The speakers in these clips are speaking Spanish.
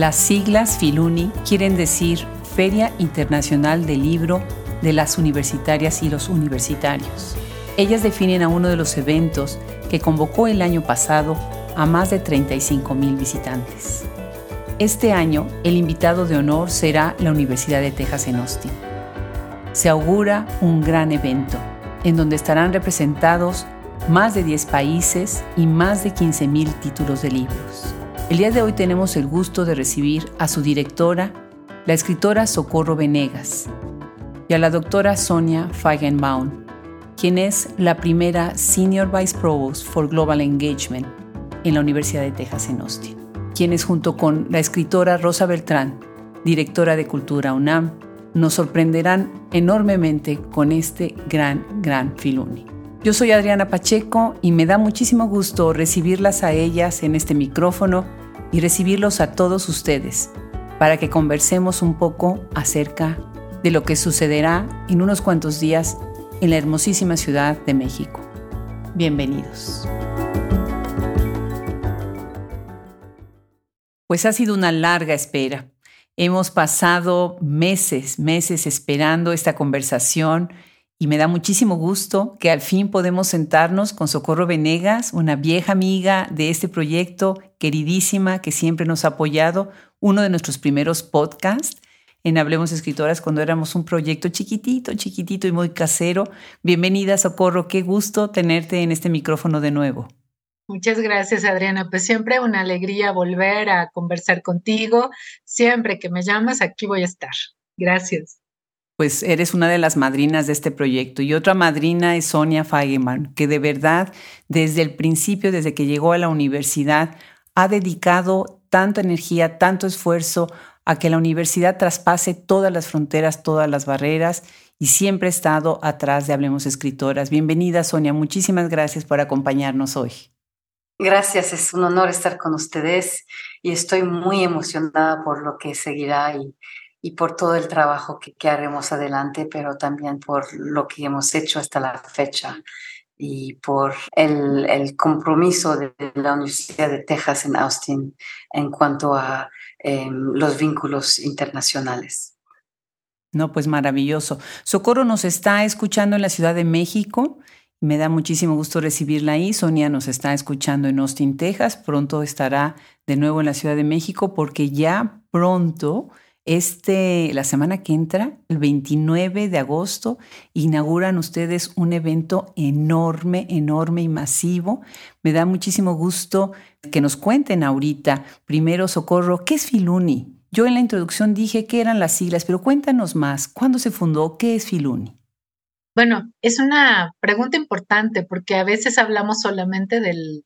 Las siglas Filuni quieren decir Feria Internacional del Libro de las Universitarias y los Universitarios. Ellas definen a uno de los eventos que convocó el año pasado a más de 35 mil visitantes. Este año, el invitado de honor será la Universidad de Texas en Austin. Se augura un gran evento en donde estarán representados más de 10 países y más de 15 mil títulos de libros. El día de hoy tenemos el gusto de recibir a su directora, la escritora Socorro Venegas, y a la doctora Sonia Feigenbaum, quien es la primera Senior Vice Provost for Global Engagement en la Universidad de Texas en Austin, quienes junto con la escritora Rosa Beltrán, directora de Cultura UNAM, nos sorprenderán enormemente con este gran, gran Filuni. Yo soy Adriana Pacheco y me da muchísimo gusto recibirlas a ellas en este micrófono y recibirlos a todos ustedes para que conversemos un poco acerca de lo que sucederá en unos cuantos días en la hermosísima Ciudad de México. Bienvenidos. Pues ha sido una larga espera. Hemos pasado meses, meses esperando esta conversación y me da muchísimo gusto que al fin podemos sentarnos con Socorro Venegas, una vieja amiga de este proyecto, queridísima, que siempre nos ha apoyado, uno de nuestros primeros podcasts en Hablemos Escritoras cuando éramos un proyecto chiquitito, chiquitito y muy casero. Bienvenida, Socorro, qué gusto tenerte en este micrófono de nuevo. Muchas gracias, Adriana. Pues siempre una alegría volver a conversar contigo. Siempre que me llamas, aquí voy a estar. Gracias pues eres una de las madrinas de este proyecto. Y otra madrina es Sonia Feigemann, que de verdad desde el principio, desde que llegó a la universidad, ha dedicado tanta energía, tanto esfuerzo a que la universidad traspase todas las fronteras, todas las barreras y siempre ha estado atrás de Hablemos Escritoras. Bienvenida, Sonia. Muchísimas gracias por acompañarnos hoy. Gracias, es un honor estar con ustedes y estoy muy emocionada por lo que seguirá y y por todo el trabajo que, haremos adelante, pero también por lo que hemos hecho hasta la fecha y por el, el compromiso de, la Universidad de Texas en Austin en cuanto a em, los vínculos internacionales. No, pues maravilloso. Socorro nos está escuchando en la Ciudad de México. Me da muchísimo gusto recibirla ahí. Sonia nos está escuchando en Austin, Texas. Pronto estará de nuevo en la Ciudad de México porque ya pronto este, la semana que entra, el 29 de agosto, inauguran ustedes un evento enorme, enorme y masivo. Me da muchísimo gusto que nos cuenten ahorita, primero, Socorro, ¿qué es Filuni? Yo en la introducción dije que eran las siglas, pero cuéntanos más, ¿cuándo se fundó? ¿Qué es Filuni? Bueno, es una pregunta importante porque a veces hablamos solamente del,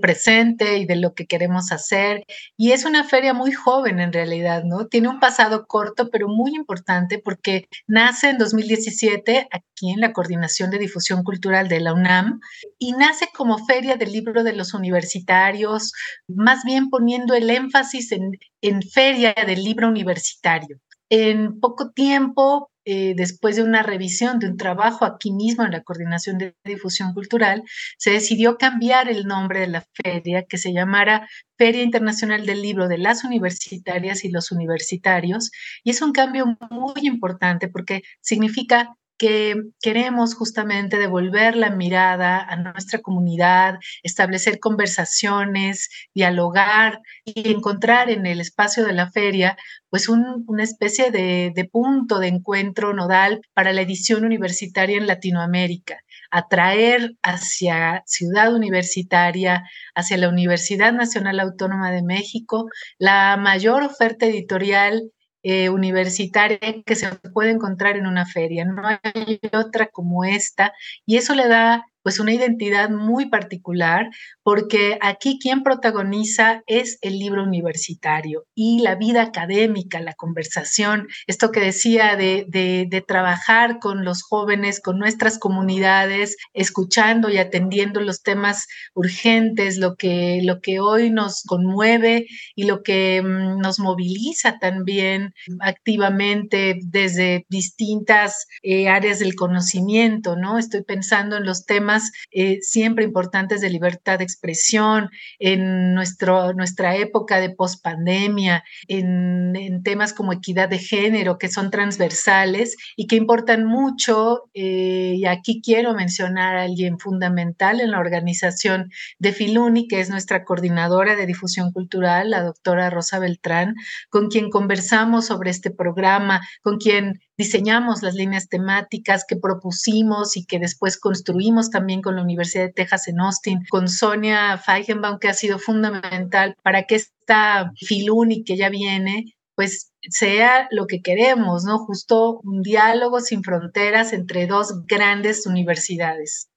presente y de lo que queremos hacer. Y es una feria muy joven en realidad, ¿no? Tiene un pasado corto, pero muy importante porque nace en 2017 aquí en la Coordinación de Difusión Cultural de la UNAM y nace como feria del libro de los universitarios, más bien poniendo el énfasis en feria del libro universitario. En poco tiempo eh, después de una revisión de un trabajo aquí mismo en la Coordinación de Difusión Cultural, se decidió cambiar el nombre de la feria, que se llamara Feria Internacional del Libro de las Universitarias y los Universitarios. Y es un cambio muy importante porque significa que queremos justamente devolver la mirada a nuestra comunidad, establecer conversaciones, dialogar y encontrar en el espacio de la feria pues una especie de, punto de encuentro nodal para la edición universitaria en Latinoamérica, atraer hacia Ciudad Universitaria, hacia la Universidad Nacional Autónoma de México, la mayor oferta editorial eh, universitaria que se puede encontrar en una feria. No hay otra como esta y eso le da pues una identidad muy particular, porque aquí quien protagoniza es el libro universitario y la vida académica, la conversación, esto que decía de, de, trabajar con los jóvenes, con nuestras comunidades, escuchando y atendiendo los temas urgentes, lo que, lo que hoy nos conmueve y lo que mm, nos moviliza también activamente desde distintas eh, áreas del conocimiento, ¿no? Estoy pensando en los temas eh, siempre importantes de libertad de expresión, en nuestro, nuestra época de pospandemia, en, en temas como equidad de género, que son transversales y que importan mucho. Eh, y aquí quiero mencionar a alguien fundamental en la organización de Filuni, que es nuestra coordinadora de difusión cultural, la doctora Rosa Beltrán, con quien conversamos sobre este programa, con quien diseñamos las líneas temáticas que propusimos y que después construimos también con la Universidad de Texas en Austin, con Sonia Feigenbaum, que ha sido fundamental para que esta Filuni que ya viene, pues sea lo que queremos, ¿no? Justo un diálogo sin fronteras entre dos grandes universidades.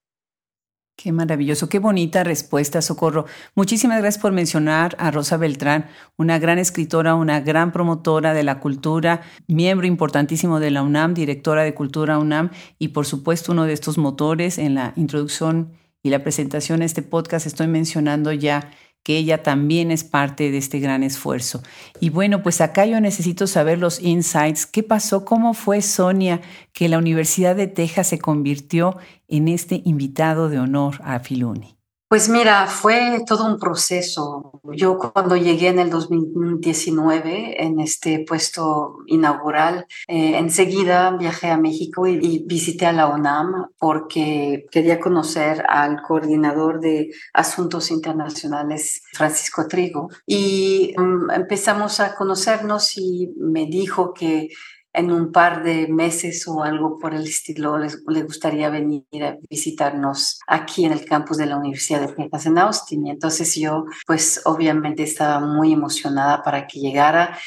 Qué maravilloso, qué bonita respuesta, Socorro. Muchísimas gracias por mencionar a Rosa Beltrán, una gran escritora, una gran promotora de la cultura, miembro importantísimo de la UNAM, directora de Cultura UNAM y por supuesto uno de estos motores en la introducción y la presentación de este podcast. Estoy mencionando ya que ella también es parte de este gran esfuerzo. Y bueno, pues acá yo necesito saber los insights. ¿Qué pasó? ¿Cómo fue Sonia que la Universidad de Texas se convirtió en este invitado de honor a Filuni? Pues mira, fue todo un proceso. Yo cuando llegué en el 2019 en este puesto inaugural, eh, enseguida viajé a México y, visité a la UNAM porque quería conocer al coordinador de asuntos internacionales, Francisco Trigo. Y mm, empezamos a conocernos y me dijo que en un par de meses o algo por el estilo le gustaría venir a visitarnos aquí en el campus de la Universidad de Texas en Austin. Y entonces yo, pues obviamente estaba muy emocionada para que llegara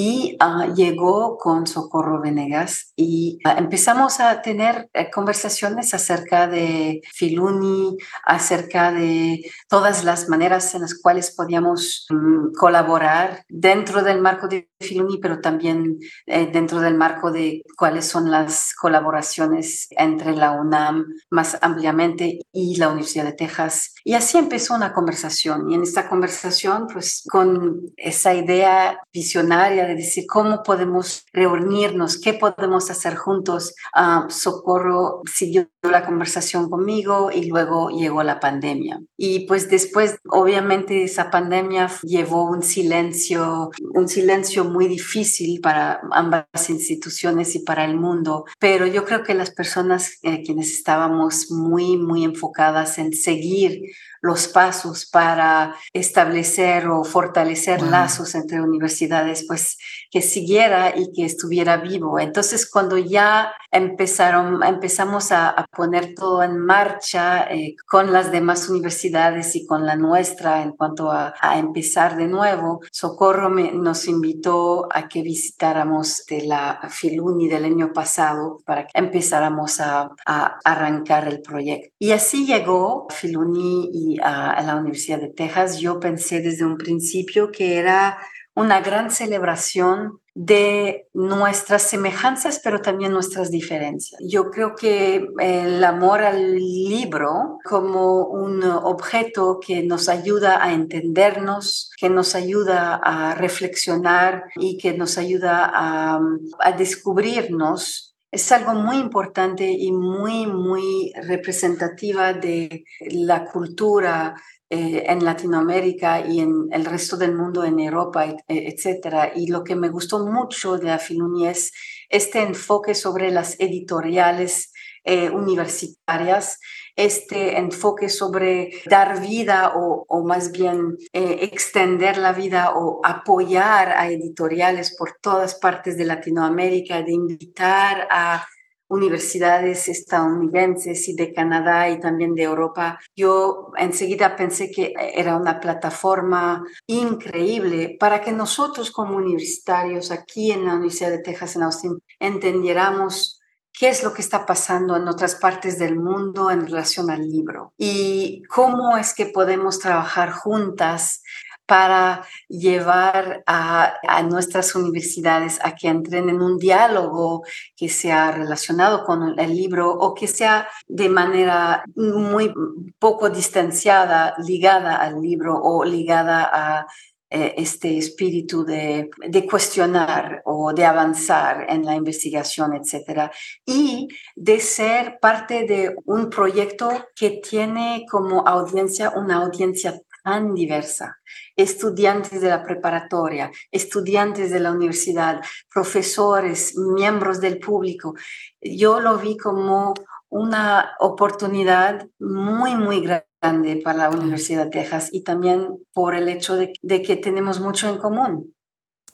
y ah, llegó con Socorro Venegas y ah, empezamos a tener eh, conversaciones acerca de Filuni, acerca de todas las maneras en las cuales podíamos mm, colaborar dentro del marco de Filuni, pero también eh, dentro del marco de cuáles son las colaboraciones entre la UNAM más ampliamente y la Universidad de Texas. Y así empezó una conversación y en esta conversación, pues con esa idea visionaria de decir cómo podemos reunirnos, qué podemos hacer juntos. Ah, Socorro siguió la conversación conmigo y luego llegó la pandemia. Y pues después, obviamente, esa pandemia llevó un silencio, un silencio muy difícil para ambas instituciones y para el mundo. Pero yo creo que las personas eh, quienes estábamos muy, muy enfocadas en seguir los pasos para establecer o fortalecer lazos entre universidades, pues que siguiera y que estuviera vivo. Entonces, cuando ya empezaron, empezamos a, poner todo en marcha eh, con las demás universidades y con la nuestra en cuanto a, empezar de nuevo, Socorro nos invitó a que visitáramos de la Filuni del año pasado para que empezáramos a, a arrancar el proyecto. Y así llegó Filuni y a, la Universidad de Texas, yo pensé desde un principio que era una gran celebración de nuestras semejanzas, pero también nuestras diferencias. Yo creo que el amor al libro como un objeto que nos ayuda a entendernos, que nos ayuda a reflexionar y que nos ayuda a, a descubrirnos es algo muy importante y muy, muy representativa de la cultura eh, en Latinoamérica y en el resto del mundo, en Europa, etc. Y lo que me gustó mucho de Afiluni es este enfoque sobre las editoriales eh, universitarias este enfoque sobre dar vida o, más bien eh, extender la vida o apoyar a editoriales por todas partes de Latinoamérica, de invitar a universidades estadounidenses y de Canadá y también de Europa, yo enseguida pensé que era una plataforma increíble para que nosotros como universitarios aquí en la Universidad de Texas en Austin entendiéramos qué es lo que está pasando en otras partes del mundo en relación al libro y cómo es que podemos trabajar juntas para llevar a, nuestras universidades a que entren en un diálogo que sea relacionado con el libro o que sea de manera muy poco distanciada, ligada al libro o ligada a eh, este espíritu de, de, cuestionar o de avanzar en la investigación, etcétera, y de ser parte de un proyecto que tiene como audiencia una audiencia tan diversa. Estudiantes de la preparatoria, estudiantes de la universidad, profesores, miembros del público. Yo lo vi como una oportunidad muy, muy grande para la Universidad de Texas y también por el hecho de, que tenemos mucho en común.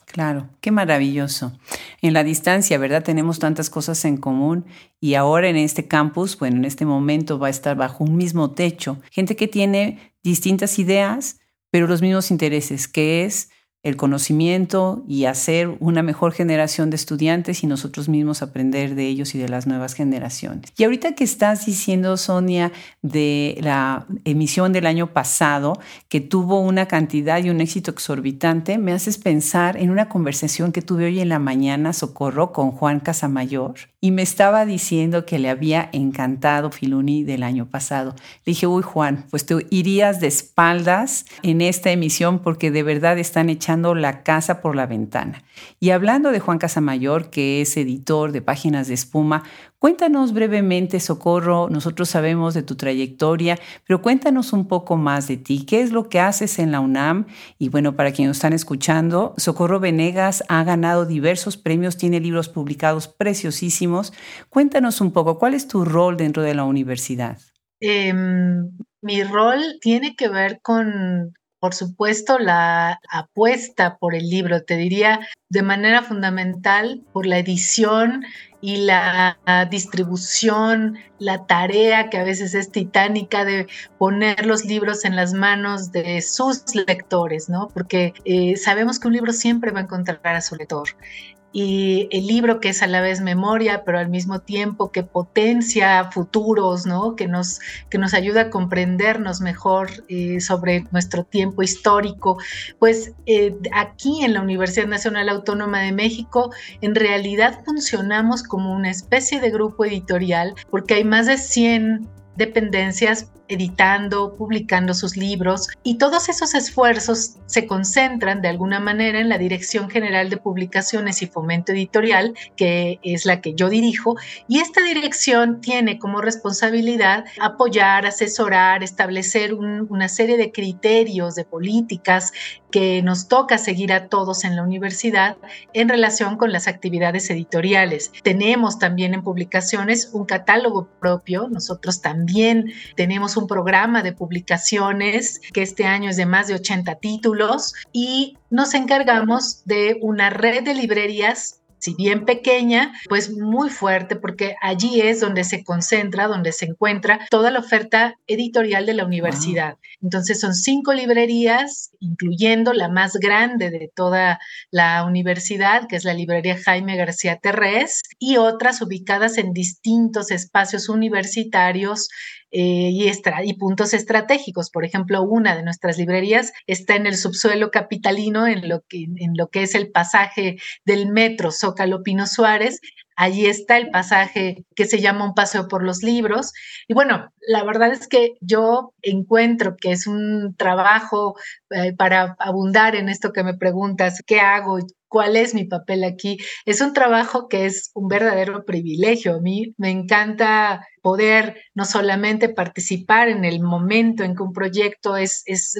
Claro, qué maravilloso. En la distancia, ¿verdad? Tenemos tantas cosas en común y ahora en este campus, bueno, en este momento va a estar bajo un mismo techo, gente que tiene distintas ideas, pero los mismos intereses, que es el conocimiento y hacer una mejor generación de estudiantes y nosotros mismos aprender de ellos y de las nuevas generaciones. Y ahorita que estás diciendo, Sonia, de la emisión del año pasado, que tuvo una cantidad y un éxito exorbitante, me haces pensar en una conversación que tuve hoy en la mañana, Socorro, con Juan Casamayor, y me estaba diciendo que le había encantado Filuni del año pasado. Le dije, uy Juan, pues tú irías de espaldas en esta emisión porque de verdad están echando la casa por la ventana. Y hablando de Juan Casamayor, que es editor de Páginas de Espuma, cuéntanos brevemente, Socorro, nosotros sabemos de tu trayectoria, pero cuéntanos un poco más de ti. ¿Qué es lo que haces en la UNAM? Y bueno, para quienes están escuchando, Socorro Venegas ha ganado diversos premios, tiene libros publicados preciosísimos. Cuéntanos un poco, ¿cuál es tu rol dentro de la universidad? Em, mi rol tiene que ver con por supuesto, la apuesta por el libro, te diría de manera fundamental por la edición y la distribución, la tarea que a veces es titánica de poner los libros en las manos de sus lectores, ¿no? Porque eh, sabemos que un libro siempre va a encontrar a su lector y el libro que es a la vez memoria, pero al mismo tiempo que potencia futuros, ¿no? que, nos, que nos ayuda a comprendernos mejor eh, sobre nuestro tiempo histórico. Pues eh, aquí en la Universidad Nacional Autónoma de México, en realidad funcionamos como una especie de grupo editorial, porque hay más de 100 dependencias editando, publicando sus libros y todos esos esfuerzos se concentran de alguna manera en la Dirección General de Publicaciones y Fomento Editorial, que es la que yo dirijo, y esta dirección tiene como responsabilidad apoyar, asesorar, establecer una serie de criterios, de políticas que nos toca seguir a todos en la universidad en relación con las actividades editoriales. Tenemos también en publicaciones un catálogo propio, nosotros también tenemos un programa de publicaciones que este año es de más de 80 títulos y nos encargamos de una red de librerías si bien pequeña, pues muy fuerte porque allí es donde se concentra, donde se encuentra toda la oferta editorial de la universidad. Entonces son cinco librerías, incluyendo la más grande de toda la universidad, que es la librería Jaime García Terrés, y otras ubicadas en distintos espacios universitarios eh, y, puntos estratégicos. Por ejemplo, una de nuestras librerías está en el subsuelo capitalino, en lo que es el pasaje del metro Zócalo Pino Suárez. Allí está el pasaje que se llama Un paseo por los libros. Y bueno, la verdad es que yo encuentro que es un trabajo eh, para abundar en esto que me preguntas, ¿qué hago? ¿Cuál es mi papel aquí? Es un trabajo que es un verdadero privilegio. A mí me encanta poder no solamente participar en el momento en que un proyecto es, es,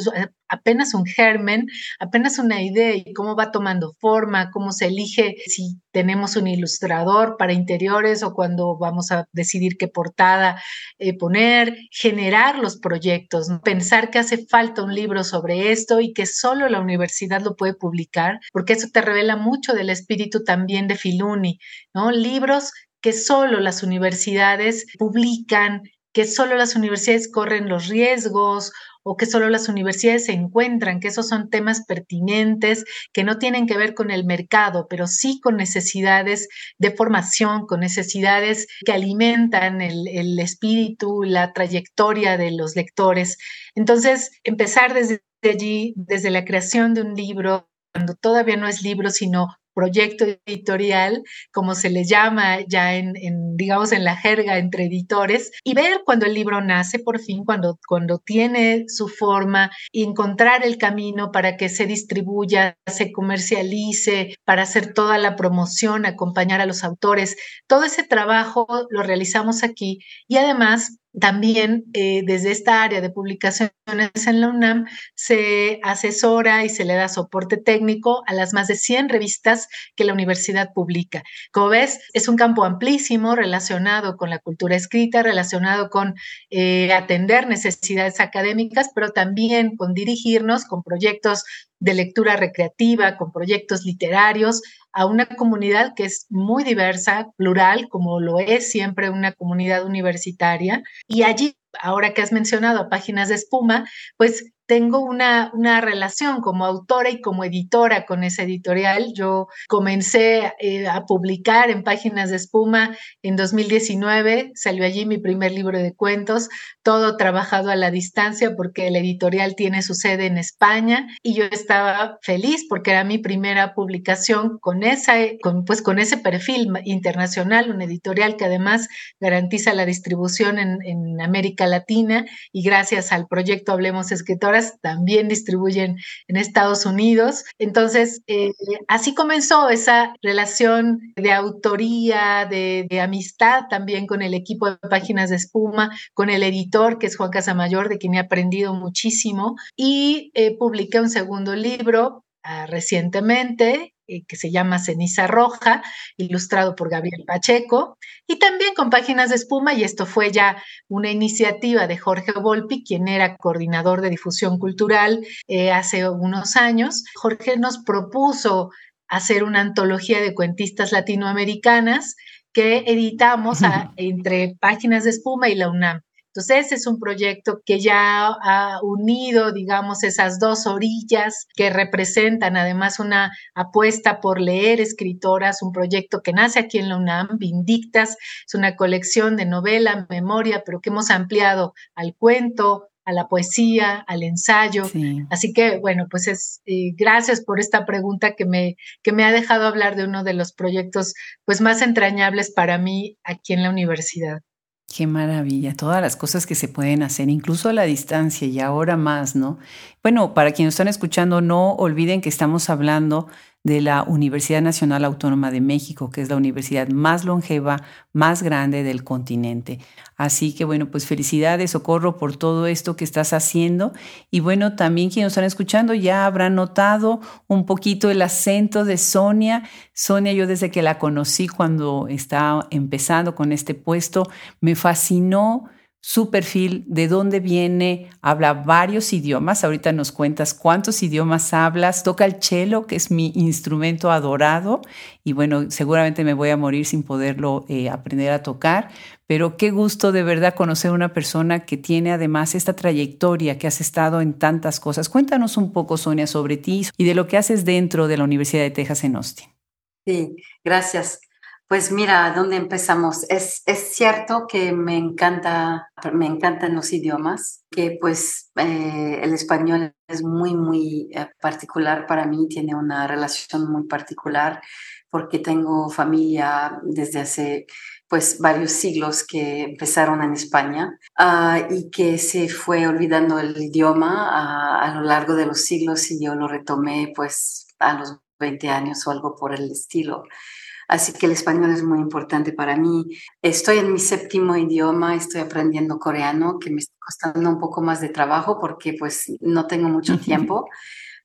apenas un germen, apenas una idea y cómo va tomando forma, cómo se elige si tenemos un ilustrador para interiores o cuando vamos a decidir qué portada eh, poner, generar los proyectos, pensar que hace falta un libro sobre esto y que solo la universidad lo puede publicar, porque eso te revela mucho del espíritu también de Filuni, ¿no? Libros que solo las universidades publican, que solo las universidades corren los riesgos o que solo las universidades se encuentran, que esos son temas pertinentes, que no tienen que ver con el mercado, pero sí con necesidades de formación, con necesidades que alimentan el, el espíritu, la trayectoria de los lectores. Entonces, empezar desde allí, desde la creación de un libro, cuando todavía no es libro, sino proyecto editorial, como se le llama ya en, digamos, en la jerga entre editores, y ver cuando el libro nace por fin, cuando, cuando tiene su forma, y encontrar el camino para que se distribuya, se comercialice, para hacer toda la promoción, acompañar a los autores. Todo ese trabajo lo realizamos aquí y además también eh, desde esta área de publicaciones en la UNAM se asesora y se le da soporte técnico a las más de 100 revistas que la universidad publica. Como ves, es un campo amplísimo relacionado con la cultura escrita, relacionado con eh, atender necesidades académicas, pero también con dirigirnos con proyectos de lectura recreativa, con proyectos literarios, a una comunidad que es muy diversa, plural, como lo es siempre una comunidad universitaria. Y allí, ahora que has mencionado páginas de espuma, pues tengo una, una, relación como autora y como editora con esa editorial. Yo comencé eh, a publicar en Páginas de Espuma en 2019, salió allí mi primer libro de cuentos, todo trabajado a la distancia porque la editorial tiene su sede en España y yo estaba feliz porque era mi primera publicación con, esa, con, pues, con ese perfil internacional, una editorial que además garantiza la distribución en, en América Latina y gracias al proyecto Hablemos Escritor también distribuyen en Estados Unidos. Entonces, eh, así comenzó esa relación de autoría, de, amistad también con el equipo de Páginas de Espuma, con el editor, que es Juan Casamayor, de quien he aprendido muchísimo, y eh, publiqué un segundo libro ah, recientemente eh, que se llama Ceniza Roja, ilustrado por Gabriel Pacheco, y también con páginas de espuma, y esto fue ya una iniciativa de Jorge Volpi, quien era coordinador de difusión cultural eh, hace unos años. Jorge nos propuso hacer una antología de cuentistas latinoamericanas que editamos entre páginas de espuma y la UNAM. Entonces, ese es un proyecto que ya ha unido, digamos, esas dos orillas que representan además una apuesta por leer escritoras, un proyecto que nace aquí en la UNAM, Vindictas, es una colección de novela, memoria, pero que hemos ampliado al cuento, a la poesía, al ensayo. Así que, bueno, pues es eh, gracias por esta pregunta que me, que me ha dejado hablar de uno de los proyectos pues más entrañables para mí aquí en la universidad. Qué maravilla, todas las cosas que se pueden hacer, incluso a la distancia y ahora más, ¿no? Bueno, para quienes están escuchando, no olviden que estamos hablando de la Universidad Nacional Autónoma de México, que es la universidad más longeva, más grande del continente. Así que bueno, pues felicidades, Socorro, por todo esto que estás haciendo. Y bueno, también quienes están escuchando ya habrán notado un poquito el acento de Sonia. Sonia, yo desde que la conocí cuando estaba empezando con este puesto, me fascinó su perfil, de dónde viene, habla varios idiomas. Ahorita nos cuentas cuántos idiomas hablas, toca el cello, que es mi instrumento adorado, y bueno, seguramente me voy a morir sin poderlo eh, aprender a tocar, pero qué gusto de verdad conocer una persona que tiene además esta trayectoria, que has estado en tantas cosas. Cuéntanos un poco, Sonia, sobre ti y de lo que haces dentro de la Universidad de Texas en Austin. Sí, gracias. Pues mira, ¿dónde empezamos? Es, es cierto que me encanta, me encantan los idiomas, que pues eh, el español es muy, muy eh, particular para mí, tiene una relación muy particular porque tengo familia desde hace pues varios siglos que empezaron en España ah, y que se fue olvidando el idioma a, lo largo de los siglos y yo lo retomé pues a los 20 años o algo por el estilo. Así que el español es muy importante para mí. Estoy en mi séptimo idioma, estoy aprendiendo coreano, que me está costando un poco más de trabajo porque pues no tengo mucho tiempo,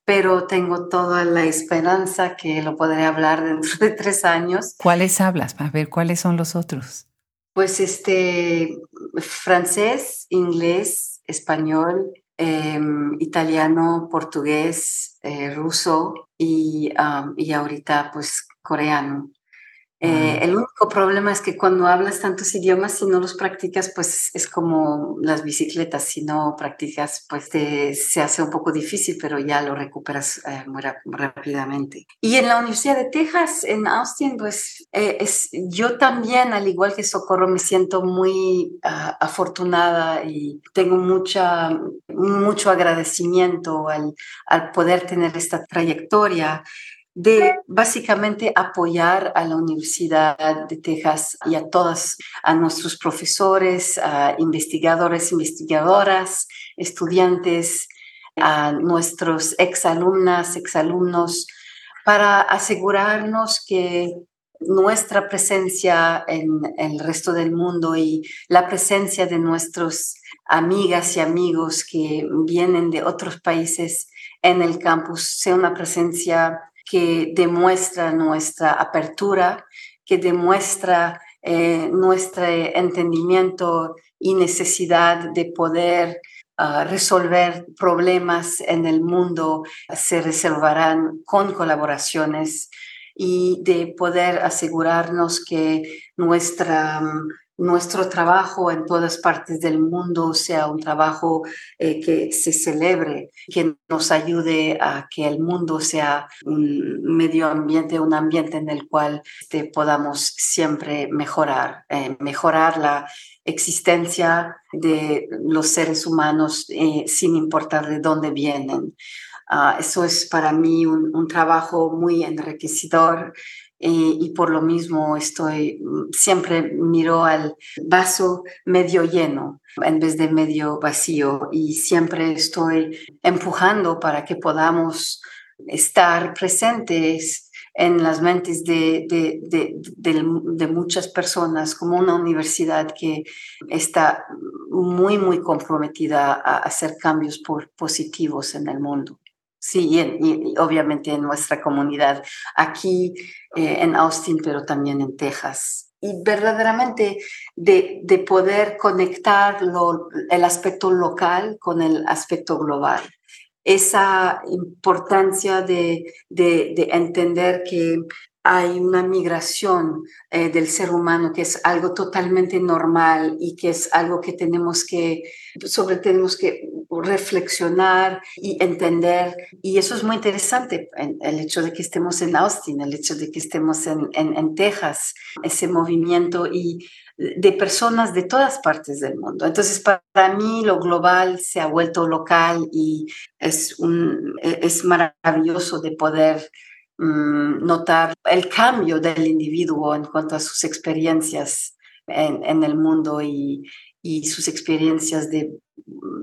pero tengo toda la esperanza que lo podré hablar dentro de tres años. ¿Cuáles hablas? A ver, ¿cuáles son los otros? Pues este, francés, inglés, español, em, italiano, portugués, eh, ruso y, y ahorita pues coreano. Eh, el único problema es que cuando hablas tantos idiomas, si no los practicas, pues es como las bicicletas. Si no practicas, pues se hace un poco difícil, pero ya lo recuperas eh, muy, rápidamente. Y en la Universidad de Texas, en Austin, pues eh, es, yo también, al igual que Socorro, me siento muy ah, afortunada y tengo mucha, mucho agradecimiento al, al poder tener esta trayectoria de básicamente apoyar a la Universidad de Texas y a todas, a nuestros profesores, a investigadores, investigadoras, estudiantes, a nuestros exalumnas, exalumnos, para asegurarnos que nuestra presencia en el resto del mundo y la presencia de nuestros amigas y amigos que vienen de otros países en el campus sea una presencia que demuestra nuestra apertura, que demuestra eh, nuestro entendimiento y necesidad de poder ah, resolver problemas en el mundo, se resolverán con colaboraciones y de poder asegurarnos que nuestra nuestro trabajo en todas partes del mundo sea un trabajo eh, que se celebre, que nos ayude a que el mundo sea un medio ambiente, un ambiente en el cual este, podamos siempre mejorar, eh, mejorar la existencia de los seres humanos eh, sin importar de dónde vienen. Ah, eso es para mí un, un trabajo muy enriquecedor y, por lo mismo estoy, siempre miro al vaso medio lleno en vez de medio vacío y siempre estoy empujando para que podamos estar presentes en las mentes de, de, de, de, muchas personas como una universidad que está muy, muy comprometida a hacer cambios positivos en el mundo. Sí, y, obviamente en nuestra comunidad aquí eh, en Austin, pero también en Texas. Y verdaderamente de, de poder conectar el aspecto local con el aspecto global. Esa importancia de, de entender que hay una migración eh, del ser humano que es algo totalmente normal y que es algo que tenemos que, sobre tenemos que reflexionar y entender. Y eso es muy interesante, el hecho de que estemos en Austin, el hecho de que estemos en, en, en Texas, ese movimiento y de personas de todas partes del mundo. Entonces, para mí lo global se ha vuelto local y es, un, es maravilloso de poder Mm, notar el cambio del individuo en cuanto a sus experiencias en, el mundo y, sus experiencias de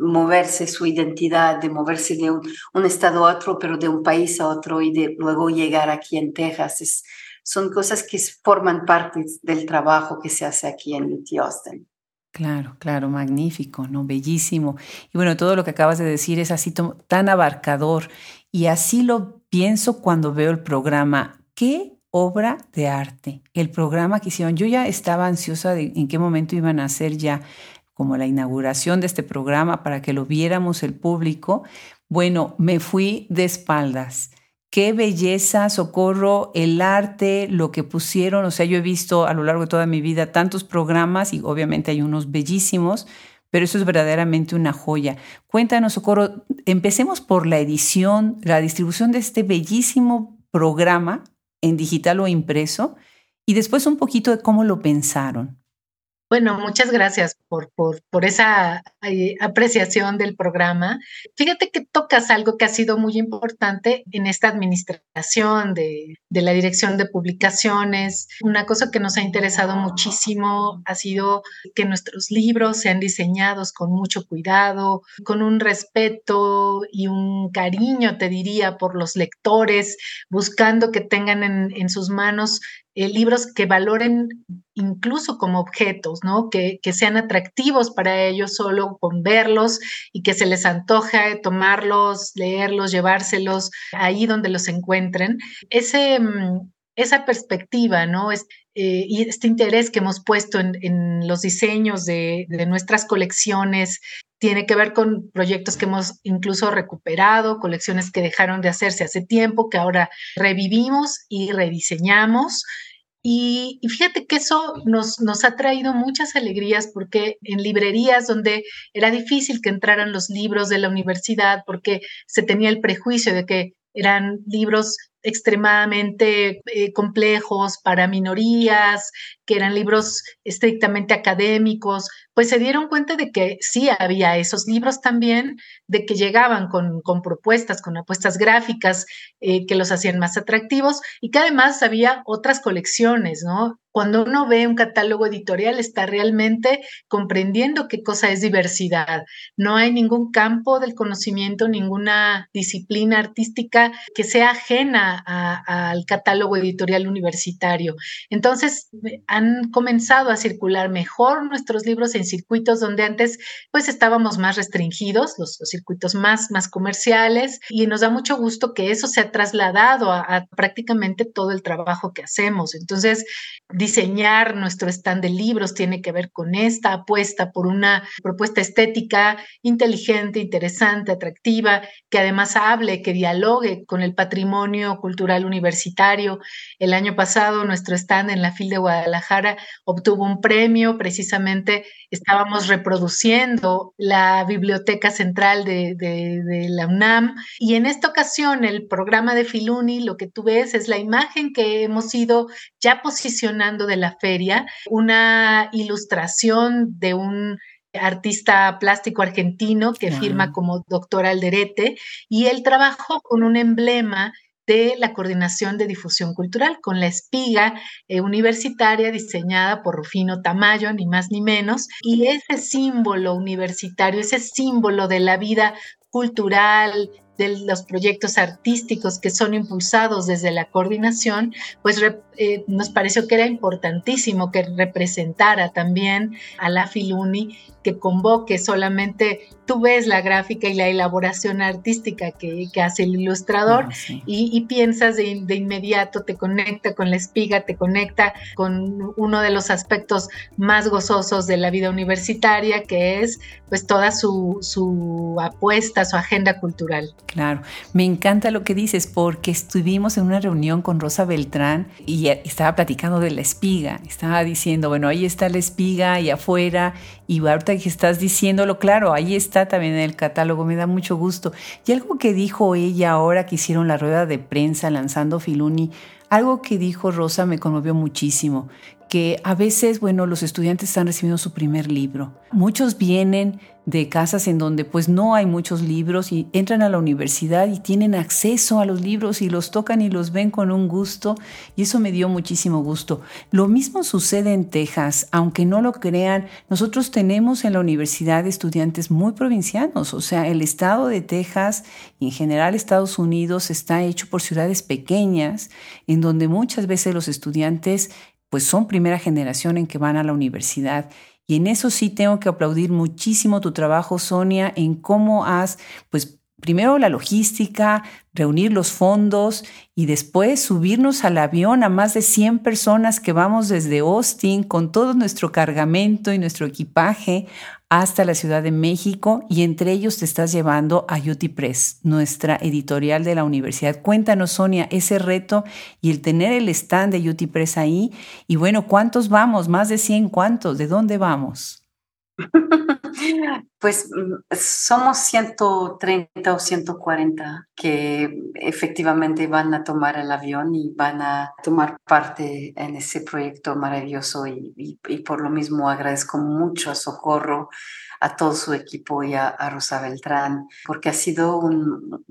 moverse, su identidad, de moverse de un, estado a otro, pero de un país a otro y de luego llegar aquí en Texas. son cosas que forman parte del trabajo que se hace aquí en UT Austin. Claro, claro, magnífico, ¿no? Bellísimo. Y bueno, todo lo que acabas de decir es así tan abarcador y así lo pienso cuando veo el programa. ¿Qué obra de arte? El programa que hicieron. Yo ya estaba ansiosa de en qué momento iban a hacer ya como la inauguración de este programa para que lo viéramos el público. Bueno, me fui de espaldas. Qué belleza, socorro, el arte, lo que pusieron. O sea, yo he visto a lo largo de toda mi vida tantos programas y obviamente hay unos bellísimos, pero eso es verdaderamente una joya. Cuéntanos, Socorro, empecemos por la edición, la distribución de este bellísimo programa en digital o impreso y después un poquito de cómo lo pensaron. Bueno, muchas gracias por, por, esa eh, apreciación del programa. Fíjate que tocas algo que ha sido muy importante en esta administración de, de la dirección de publicaciones. Una cosa que nos ha interesado muchísimo ha sido que nuestros libros sean diseñados con mucho cuidado, con un respeto y un cariño, te diría, por los lectores, buscando que tengan en, en sus manos eh, libros que valoren incluso como objetos. Que, sean atractivos para ellos solo con verlos y que se les antoje tomarlos, leerlos, llevárselos ahí donde los encuentren. Mm, esa perspectiva, eh, y este interés que hemos puesto en, los diseños de, nuestras colecciones tiene que ver con proyectos que hemos incluso recuperado, colecciones que dejaron de hacerse hace tiempo, que ahora revivimos y rediseñamos y, fíjate que eso nos, nos ha traído muchas alegrías porque en librerías donde era difícil que entraran los libros de la universidad porque se tenía el prejuicio de que eran libros extremadamente eh, complejos para minorías, que eran libros estrictamente académicos, pues se dieron cuenta de que sí había esos libros también, de que llegaban con, propuestas, con apuestas gráficas eh, que los hacían más atractivos y que además había otras colecciones, ¿no? Cuando uno ve un catálogo editorial está realmente comprendiendo qué cosa es diversidad. No hay ningún campo del conocimiento, ninguna disciplina artística que sea ajena al catálogo editorial universitario. Entonces, han comenzado a circular mejor nuestros libros en circuitos donde antes pues estábamos más restringidos, los, circuitos más, más comerciales, y nos da mucho gusto que eso se ha trasladado a, a prácticamente todo el trabajo que hacemos. Entonces, diseñar nuestro stand de libros tiene que ver con esta apuesta por una propuesta estética inteligente, interesante, atractiva, que además hable, que dialogue con el patrimonio cultural universitario. El año pasado nuestro stand en la FIL de Guadalajara obtuvo un premio, precisamente estábamos reproduciendo la biblioteca central de, de la UNAM. Y en esta ocasión el programa de Filuni, lo que tú ves es la imagen que hemos ido ya posicionando de la feria, una ilustración de un artista plástico argentino que firma como doctor Alderete. Y él trabajó con un emblema de la Coordinación de Difusión Cultural, con la espiga eh, universitaria diseñada por Rufino Tamayo, ni más ni menos, y ese símbolo universitario, ese símbolo de la vida cultural, de los proyectos artísticos que son impulsados desde la coordinación, pues eh, nos pareció que era importantísimo que representara también a la Filuni, que convoque solamente, tú ves la gráfica y la elaboración artística que, hace el ilustrador ah, y, piensas de, inmediato, te conecta con la espiga, te conecta con uno de los aspectos más gozosos de la vida universitaria, que es pues toda su, su apuesta, su agenda cultural. Claro, me encanta lo que dices porque estuvimos en una reunión con Rosa Beltrán y estaba platicando de la espiga, estaba diciendo, bueno, ahí está la espiga y afuera y ahorita que estás diciéndolo, claro, ahí está también en el catálogo, me da mucho gusto. Y algo que dijo ella ahora que hicieron la rueda de prensa lanzando Filuni, algo que dijo Rosa me conmovió muchísimo, que a veces, bueno, los estudiantes están recibiendo su primer libro. Muchos vienen de casas en donde pues no hay muchos libros y entran a la universidad y tienen acceso a los libros y los tocan y los ven con un gusto y eso me dio muchísimo gusto. Lo mismo sucede en Texas, aunque no lo crean, nosotros tenemos en la universidad estudiantes muy provincianos, o sea, el estado de Texas y en general Estados Unidos está hecho por ciudades pequeñas en donde muchas veces los estudiantes pues son primera generación en que van a la universidad. Y en eso sí tengo que aplaudir muchísimo tu trabajo, Sonia, en cómo has, pues primero la logística, reunir los fondos y después subirnos al avión a más de 100 personas que vamos desde Austin con todo nuestro cargamento y nuestro equipaje hasta la Ciudad de México y entre ellos te estás llevando a UT Press, nuestra editorial de la universidad. Cuéntanos, Sonia, ese reto y el tener el stand de UT Press ahí. Y bueno, ¿cuántos vamos? Más de 100, ¿cuántos? ¿De dónde vamos? Pues mm, somos 130 o 140 que efectivamente van a tomar el avión y van a tomar parte en ese proyecto maravilloso y, por lo mismo agradezco mucho a Socorro, a todo su equipo y a, Rosa Beltrán, porque ha sido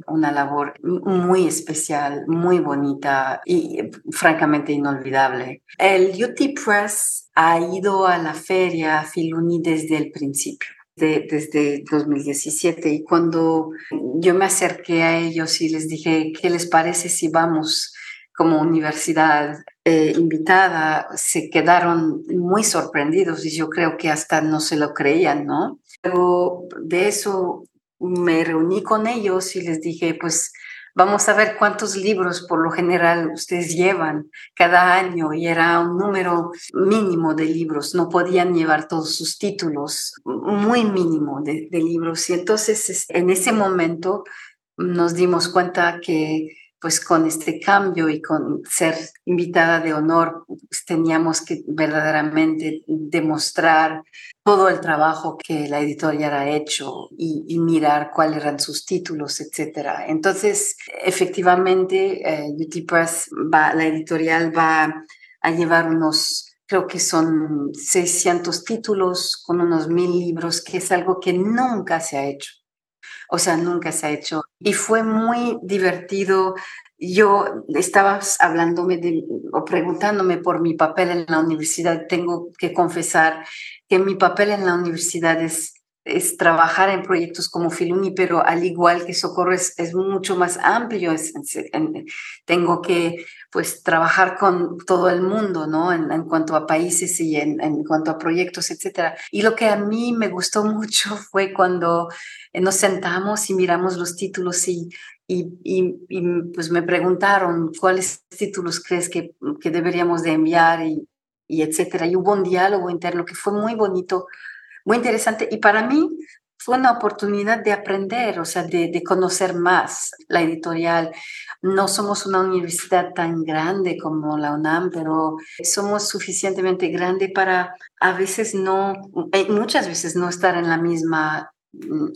una labor muy especial, muy bonita y francamente inolvidable. El UT Press ha ido a la feria Filuni desde el principio desde 2017 y cuando yo me acerqué a ellos y les dije, ¿qué les parece si vamos como universidad eh, invitada? Se quedaron muy sorprendidos y yo creo que hasta no se lo creían, ¿no? Pero de eso me reuní con ellos y les dije, pues Vamos a ver cuántos libros por lo general ustedes llevan cada año y era un número mínimo de libros, no podían llevar todos sus títulos, muy mínimo de, libros. Y entonces en ese momento nos dimos cuenta que pues con este cambio y con ser invitada de honor, pues teníamos que verdaderamente demostrar todo el trabajo que la editorial ha hecho y, mirar cuáles eran sus títulos, etc. Entonces, efectivamente, eh, Press, va, la editorial va a llevar unos creo que son 600 títulos con unos mil libros, que es algo que nunca se ha hecho. O sea, nunca se ha hecho. Y fue muy divertido. Yo estaba hablándome de, o preguntándome por mi papel en la universidad. Tengo que confesar que mi papel en la universidad es es trabajar en proyectos como Filuni, pero al igual que Socorro es, mucho más amplio. tengo que pues trabajar con todo el mundo, ¿no? En, cuanto a países y en, cuanto a proyectos, etcétera. Y lo que a mí me gustó mucho fue cuando nos sentamos y miramos los títulos y, y, pues me preguntaron cuáles títulos crees que, que deberíamos de enviar y, y etcétera. Y hubo un diálogo interno que fue muy bonito muy interesante y para mí fue una oportunidad de aprender, o sea, de, conocer más la editorial. No somos una universidad tan grande como la UNAM, pero somos suficientemente grande para a veces no, eh, muchas veces no estar en la misma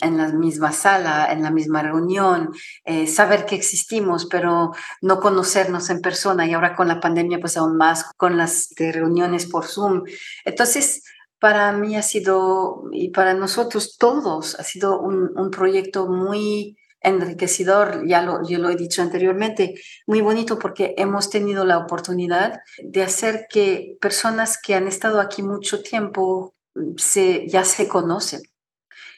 en la misma sala, en la misma reunión, eh, saber que existimos, pero no conocernos en persona y ahora con la pandemia pues aún más con las reuniones por Zoom. Entonces, para mí ha sido, y para nosotros todos, ha sido un, proyecto muy enriquecedor, ya lo, yo lo he dicho anteriormente, muy bonito porque hemos tenido la oportunidad de hacer que personas que han estado aquí mucho tiempo se, ya se conocen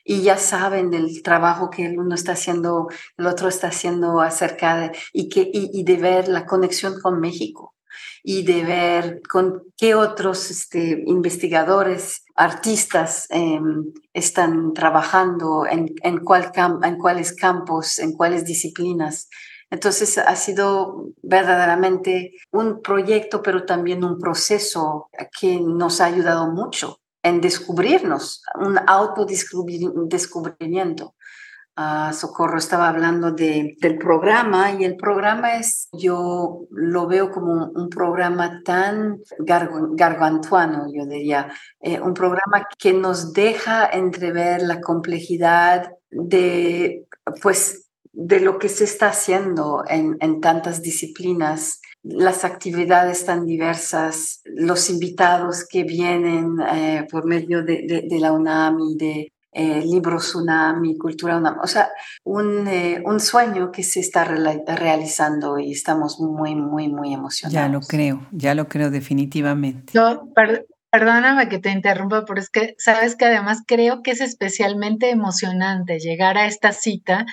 y ya saben del trabajo que el uno está haciendo, el otro está haciendo acerca de, y, que, y de ver la conexión con México y de ver con qué otros este, investigadores, artistas em, están trabajando, en, en, cuál en cuáles campos, en cuáles disciplinas. Entonces ha sido verdaderamente un proyecto, pero también un proceso que nos ha ayudado mucho en descubrirnos, un autodescubrimiento. Socorro. Estaba hablando de, del programa y el programa es, yo lo veo como un, programa tan gargantuano, yo diría, eh, un programa que nos deja entrever la complejidad de, pues, de lo que se está haciendo en, en tantas disciplinas las actividades tan diversas, los invitados que vienen eh, por medio de, de, de, la UNAM y de, eh, libro Tsunami, Cultura UNAM, o sea, un, eh, un sueño que se está realizando y estamos muy, muy, muy emocionados. Ya lo creo, ya lo creo definitivamente. Yo, Perdóname que te interrumpa, pero es que sabes que además creo que es especialmente emocionante llegar a esta cita,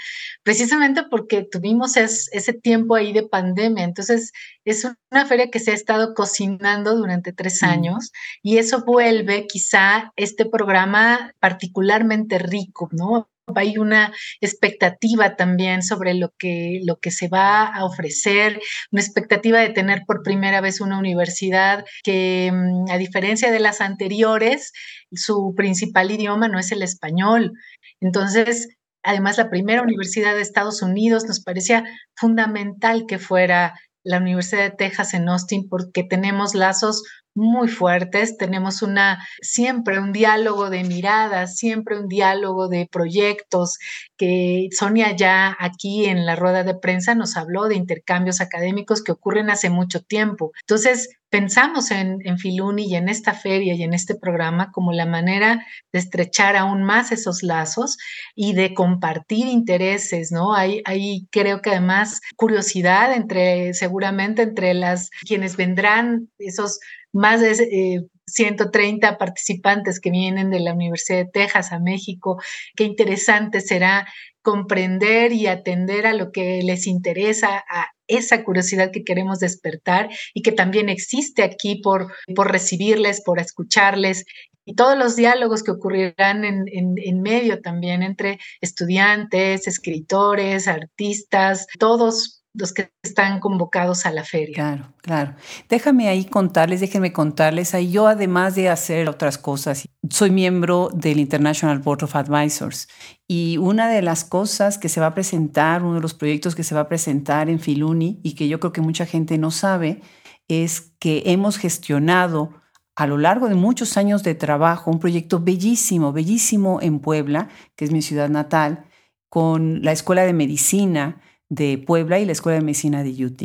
precisamente porque tuvimos ese tiempo ahí de pandemia. Entonces, es una feria que se ha estado cocinando durante tres años y eso vuelve quizá este programa particularmente rico, ¿no? Hay una expectativa también sobre lo que, lo que se va a ofrecer, una expectativa de tener por primera vez una universidad que, mm, a diferencia de las anteriores, su principal idioma no es el español. Entonces, además, la primera universidad de Estados Unidos nos parecía fundamental que fuera la Universidad de Texas en Austin porque tenemos lazos muy fuertes, tenemos una siempre un diálogo de miradas, siempre un diálogo de proyectos que Sonia ya aquí en la rueda de prensa nos habló de intercambios académicos que ocurren hace mucho tiempo. Entonces, pensamos en, Filuni y en esta feria y en este programa como la manera de estrechar aún más esos lazos y de compartir intereses, ¿no? Hay, hay creo que además curiosidad entre, seguramente entre las quienes vendrán, esos más de 130 eh, participantes que vienen de la Universidad de Texas a México. Qué interesante será comprender y atender a lo que les interesa, a esa curiosidad que queremos despertar y que también existe aquí por, por recibirles, por escucharles y todos los diálogos que ocurrirán en, en, medio también entre estudiantes, escritores, artistas, todos los que están convocados a la feria. Claro, claro. Déjame ahí contarles, déjenme contarles, ahí yo además de hacer otras cosas, soy miembro del International Board of Advisors y una de las cosas que se va a presentar, uno de los proyectos que se va a presentar en Filuni y que yo creo que mucha gente no sabe, es que hemos gestionado a lo largo de muchos años de trabajo un proyecto bellísimo, bellísimo en Puebla, que es mi ciudad natal, con la Escuela de Medicina, de Puebla y la Escuela de Medicina de UT.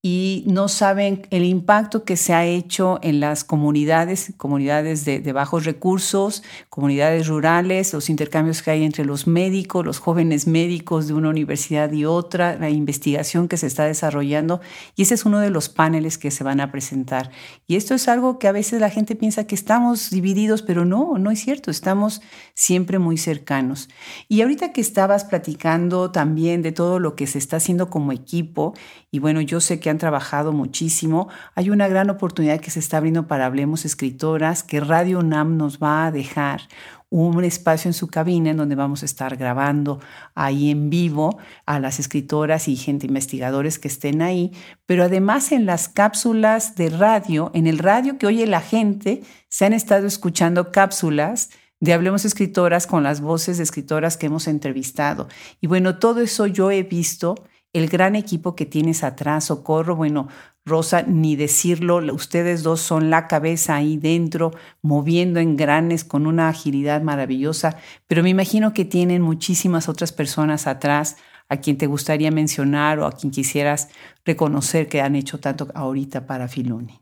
Y no saben el impacto que se ha hecho en las comunidades, comunidades de, bajos recursos, comunidades rurales, los intercambios que hay entre los médicos, los jóvenes médicos de una universidad y otra, la investigación que se está desarrollando. Y ese es uno de los paneles que se van a presentar. Y esto es algo que a veces la gente piensa que estamos divididos, pero no, no es cierto, estamos siempre muy cercanos. Y ahorita que estabas platicando también de todo lo que se está haciendo como equipo, y bueno, yo sé que han trabajado muchísimo. Hay una gran oportunidad que se está abriendo para Hablemos Escritoras, que Radio UNAM nos va a dejar un espacio en su cabina en donde vamos a estar grabando ahí en vivo a las escritoras y gente investigadores que estén ahí, pero además en las cápsulas de radio, en el radio que oye la gente, se han estado escuchando cápsulas de Hablemos Escritoras con las voces de escritoras que hemos entrevistado. Y bueno, todo eso yo he visto el gran equipo que tienes atrás, Socorro, bueno, Rosa, ni decirlo, ustedes dos son la cabeza ahí dentro, moviendo en granes con una agilidad maravillosa, pero me imagino que tienen muchísimas otras personas atrás a quien te gustaría mencionar o a quien quisieras reconocer que han hecho tanto ahorita para Filuni.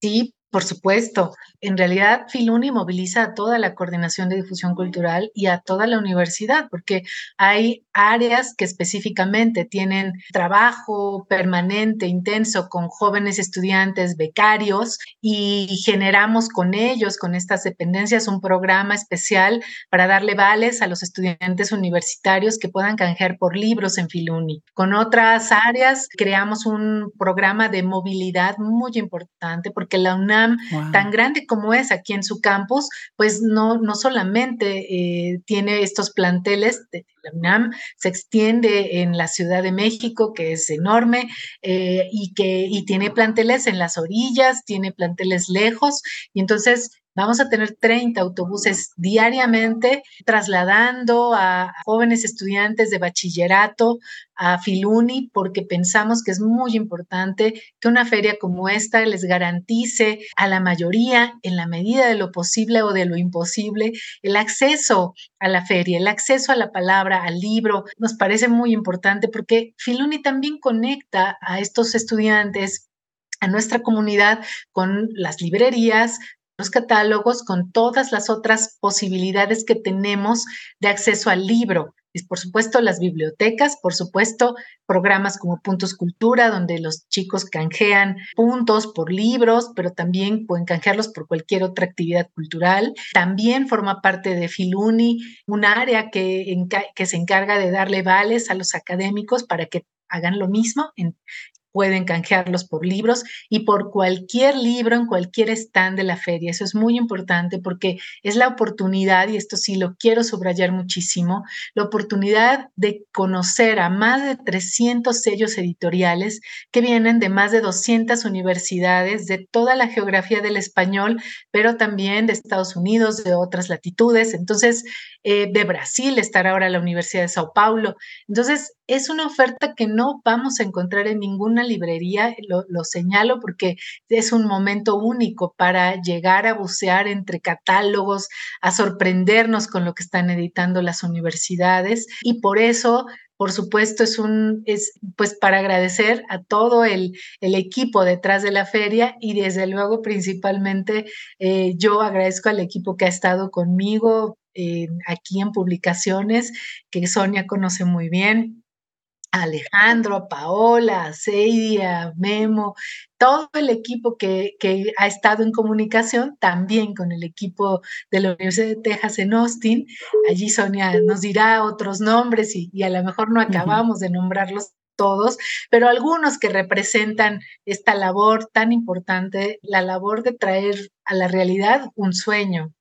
Sí, por supuesto. En realidad, Filuni moviliza a toda la coordinación de difusión cultural y a toda la universidad, porque hay áreas que específicamente tienen trabajo permanente, intenso con jóvenes estudiantes becarios y generamos con ellos, con estas dependencias, un programa especial para darle vales a los estudiantes universitarios que puedan canjear por libros en Filuni. Con otras áreas creamos un programa de movilidad muy importante porque la UNAM tan grande como es aquí en su campus, pues no, no solamente eh, tiene estos planteles, de, la UNAM se extiende en la Ciudad de México, que es enorme, eh, y que y tiene planteles en las orillas, tiene planteles lejos, y entonces Vamos a tener 30 autobuses diariamente trasladando a jóvenes estudiantes de bachillerato a Filuni porque pensamos que es muy importante que una feria como esta les garantice a la mayoría, en la medida de lo posible o de lo imposible, el acceso a la feria, el acceso a la palabra, al libro. Nos parece muy importante porque Filuni también conecta a estos estudiantes a nuestra comunidad con las librerías, los catálogos con todas las otras posibilidades que tenemos de acceso al libro. Y por supuesto, las bibliotecas, por supuesto, programas como Puntos Cultura, donde los chicos canjean puntos por libros, pero también pueden canjearlos por cualquier otra actividad cultural. También forma parte de Filuni, un área que, que se encarga de darle vales a los académicos para que hagan lo mismo en, pueden canjearlos por libros y por cualquier libro en cualquier stand de la feria. Eso es muy importante porque es la oportunidad, y esto sí lo quiero subrayar muchísimo, la oportunidad de conocer a más de 300 sellos editoriales que vienen de más de 200 universidades de toda la geografía del español, pero también de Estados Unidos, de otras latitudes. Entonces, eh, de Brasil estará ahora la Universidad de Sao Paulo. Entonces, es una oferta que no vamos a encontrar en ninguna librería, lo, señalo porque es un momento único para llegar a bucear entre catálogos, a sorprendernos con lo que están editando las universidades. Y por eso por supuesto, es un, es pues para agradecer a todo el, equipo detrás de la feria y desde luego principalmente eh, yo agradezco al equipo que ha estado conmigo aquí en publicaciones, que Sonia conoce muy bien, a Alejandro, a Paola, a Seidi, a Memo, todo el equipo que, ha estado en comunicación, también con el equipo de la Universidad de Texas en Austin. Allí Sonia nos dirá otros nombres y, a lo mejor no acabamos de nombrarlos todos, pero algunos que representan esta labor tan importante, la labor de traer a la realidad un sueño,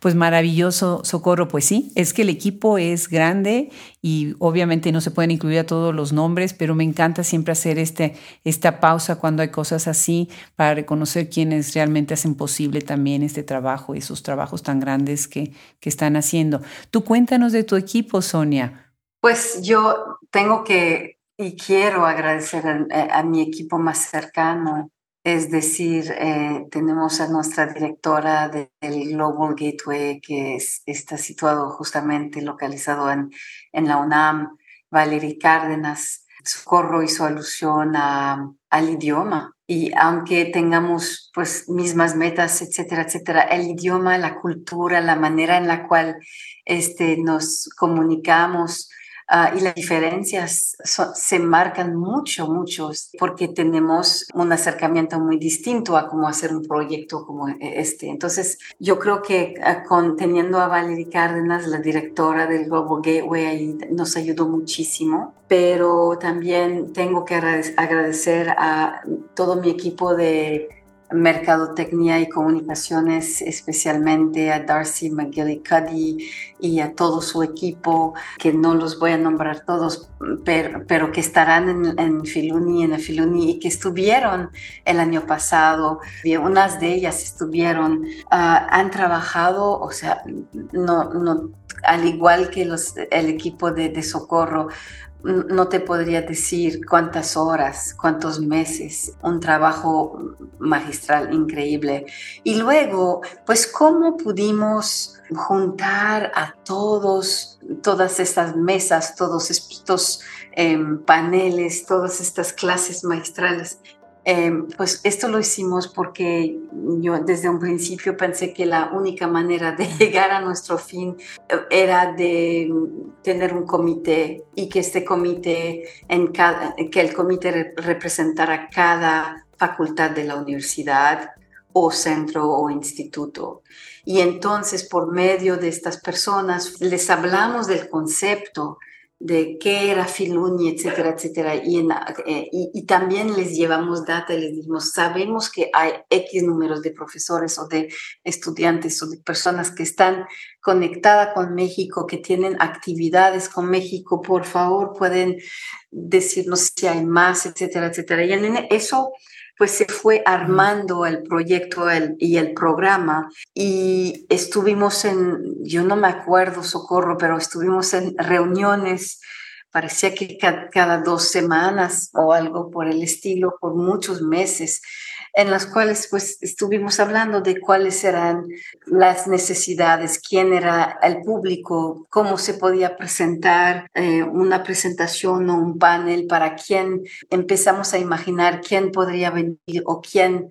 pues maravilloso, Socorro. Pues sí, es que el equipo es grande y obviamente no se pueden incluir a todos los nombres, pero me encanta siempre hacer este, esta pausa cuando hay cosas así para reconocer quienes realmente hacen posible también este trabajo, esos trabajos tan grandes que, que están haciendo. Tú cuéntanos de tu equipo, Sonia. Pues yo tengo que y quiero agradecer a mi equipo más cercano, es decir, eh, tenemos a nuestra directora del Global Gateway, que está situado justamente localizado en, en la UNAM, Valerie Cárdenas, Socorro hizo alusión a, al idioma. Y aunque tengamos pues mismas metas, etcétera, etcétera, el idioma, la cultura, la manera en la cual este, nos comunicamos, Ah, y las diferencias se marcan mucho, mucho, porque tenemos un acercamiento muy distinto a cómo hacer un proyecto como e, este. Entonces, yo creo que ah, con, teniendo a Valerie Cárdenas, la directora del Global Gateway, nos ayudó muchísimo, pero también tengo que agradecer a todo mi equipo de mercadotecnia y comunicaciones, especialmente a Darcy McGillicuddy y a todo su equipo, que no los voy a nombrar todos, pero, que estarán en, en Filuni, en Filuni y que estuvieron el año pasado. Y unas de ellas estuvieron, ah, han trabajado, o sea, no, no, al igual que el equipo de socorro, no te podría decir cuántas horas, cuántos meses, un trabajo magistral increíble. Y luego, pues, ¿cómo pudimos juntar a todos, todas estas mesas, todos estos em, paneles, todas estas clases maestrales Em, pues esto lo hicimos porque yo desde un principio pensé que la única manera de llegar a nuestro fin eh, era de tener un comité y que este comité, en cada, que el comité representara cada facultad de la universidad o centro o instituto. Y entonces por medio de estas personas les hablamos del concepto de qué era Filuni, etcétera, etcétera. Eh, y, y, también les llevamos data y les dijimos, sabemos que hay X números de profesores o de estudiantes o de personas que están conectadas con México, que tienen actividades con México, por favor pueden decirnos si hay más, etcétera, etcétera. Y en eso pues se fue armando el proyecto y el programa. Y estuvimos en, yo no me acuerdo, socorro, pero estuvimos en reuniones, parecía que cada dos semanas o algo por el estilo, por muchos meses en las cuales pues estuvimos hablando de cuáles eran las necesidades, quién era el público, cómo se podía presentar eh, una presentación o un panel para quién empezamos a imaginar quién podría venir o quién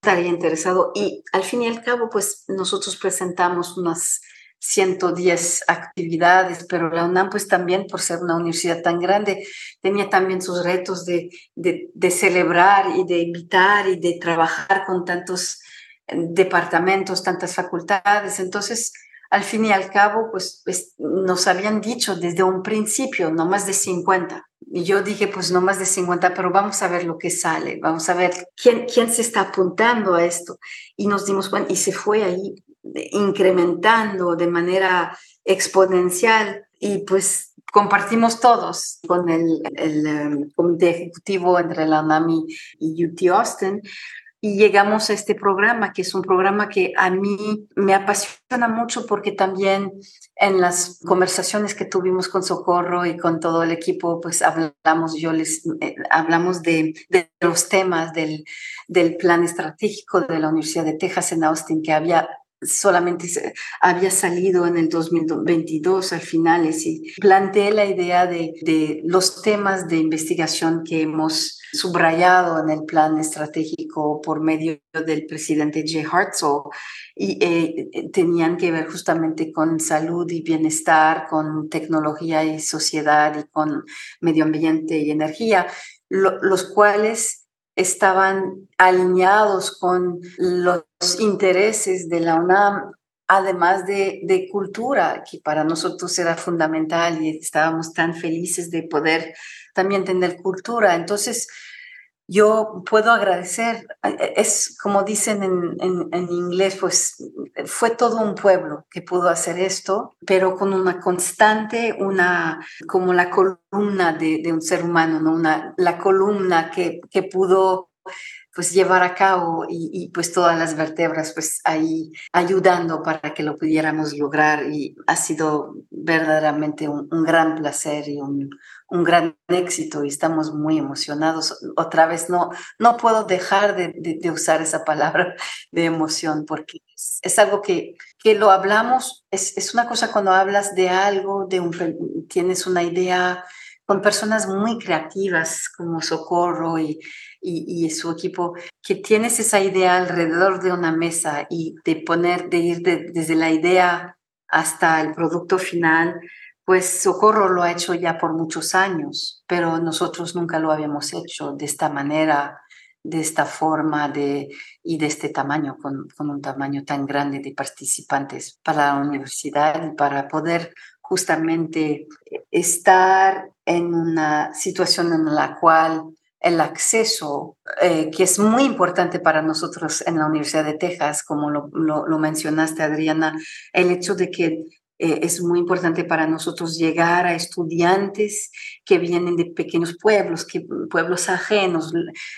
estaría interesado. Y al fin y al cabo pues nosotros presentamos unas 110 actividades, pero la UNAM pues también por ser una universidad tan grande tenía también sus retos de, de, celebrar y de invitar y de trabajar con tantos eh, departamentos, tantas facultades. Entonces, al fin y al cabo, pues, nos habían dicho desde un principio, no más de 50. Y yo dije, pues no más de 50, pero vamos a ver lo que sale, vamos a ver quién, quién se está apuntando a esto. Y nos dimos cuenta, y se fue ahí incrementando de manera exponencial y pues compartimos todos con el, em, comité ejecutivo entre la NAMI y UT Austin y llegamos a este programa, que es un programa que a mí me apasiona mucho porque también en las conversaciones que tuvimos con Socorro y con todo el equipo, pues hablamos, yo les eh, hablamos de, de, los temas del, del plan estratégico de la Universidad de Texas en Austin, que había solamente había salido en el 2022 al final y planteé la idea de, los temas de investigación que hemos subrayado en el plan estratégico por medio del presidente Jay Hartzell y eh, tenían que ver justamente con salud y bienestar, con tecnología y sociedad y con medio ambiente y energía, los cuales estaban alineados con los intereses de la UNAM, además de, cultura, que para nosotros era fundamental y estábamos tan felices de poder también tener cultura. Entonces, yo puedo agradecer, es como dicen en, en, inglés, pues fue todo un pueblo que pudo hacer esto, pero con una constante, una, como la columna de, de un ser humano, ¿no? Una, la columna que, que pudo pues llevar a cabo y, pues todas las vértebras pues ahí ayudando para que lo pudiéramos lograr y ha sido verdaderamente un, gran placer y un, un, gran éxito y estamos muy emocionados. Otra vez no, no puedo dejar de, de, usar esa palabra de emoción porque es, algo que, que lo hablamos, es, es, una cosa cuando hablas de algo, de un, tienes una idea con personas muy creativas como Socorro y, y, su equipo, que tienes esa idea alrededor de una mesa y de poner, de ir desde la idea hasta el producto final, pues Socorro lo ha hecho ya por muchos años, pero nosotros nunca lo habíamos hecho de esta manera, de esta forma de, y de este tamaño, con, con un tamaño tan grande de participantes para la universidad y para poder justamente estar en una situación en la cual el acceso, eh, que es muy importante para nosotros en la Universidad de Texas, como lo, lo, mencionaste, Adriana, el hecho de que eh, es muy importante para nosotros llegar a estudiantes que vienen de pequeños pueblos, que, pueblos ajenos,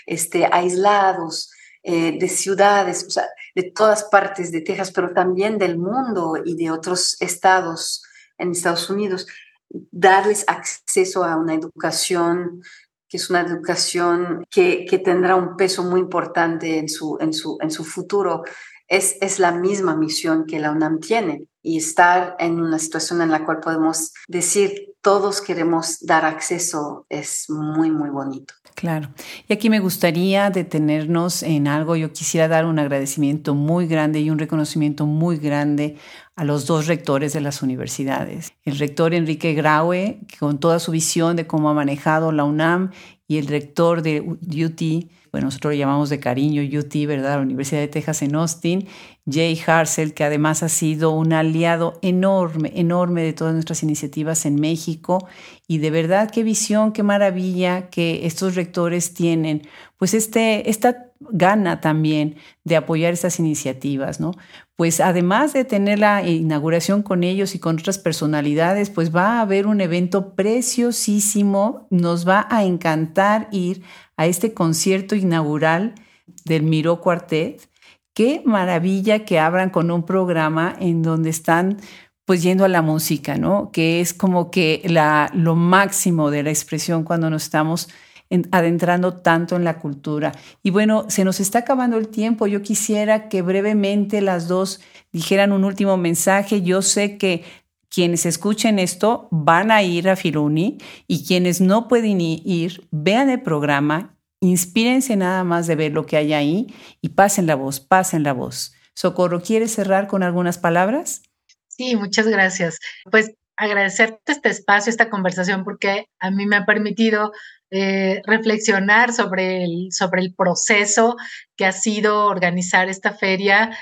este, aislados, eh, de ciudades, o sea, de todas partes de Texas, pero también del mundo y de otros estados en Estados Unidos, darles acceso a una educación que es una educación que, que tendrá un peso muy importante en su, en su, en su futuro, es, es la misma misión que la UNAM tiene y estar en una situación en la cual podemos decir todos queremos dar acceso es muy, muy bonito. Claro. Y aquí me gustaría detenernos en algo. Yo quisiera dar un agradecimiento muy grande y un reconocimiento muy grande a los dos rectores de las universidades. El rector Enrique Graue, con toda su visión de cómo ha manejado la UNAM, y el rector de UT, bueno, nosotros lo llamamos de cariño UT, ¿verdad? La Universidad de Texas en Austin, Jay Harsel, que además ha sido un aliado enorme, enorme de todas nuestras iniciativas en México. Y de verdad, qué visión, qué maravilla que estos rectores tienen, pues este, esta gana también de apoyar estas iniciativas, ¿no? Pues además de tener la inauguración con ellos y con otras personalidades, pues va a haber un evento preciosísimo, nos va a encantar ir a este concierto inaugural del Miró Cuartet. Qué maravilla que abran con un programa en donde están pues yendo a la música, ¿no? Que es como que la, lo máximo de la expresión cuando nos estamos adentrando tanto en la cultura. Y bueno, se nos está acabando el tiempo. Yo quisiera que brevemente las dos dijeran un último mensaje. Yo sé que quienes escuchen esto van a ir a Filuni y quienes no pueden ir, vean el programa, inspírense nada más de ver lo que hay ahí y pasen la voz, pasen la voz. Socorro, ¿quieres cerrar con algunas palabras? Sí, muchas gracias. Pues agradecerte este espacio, esta conversación, porque a mí me ha permitido eh, reflexionar sobre el, sobre el proceso que ha sido organizar esta feria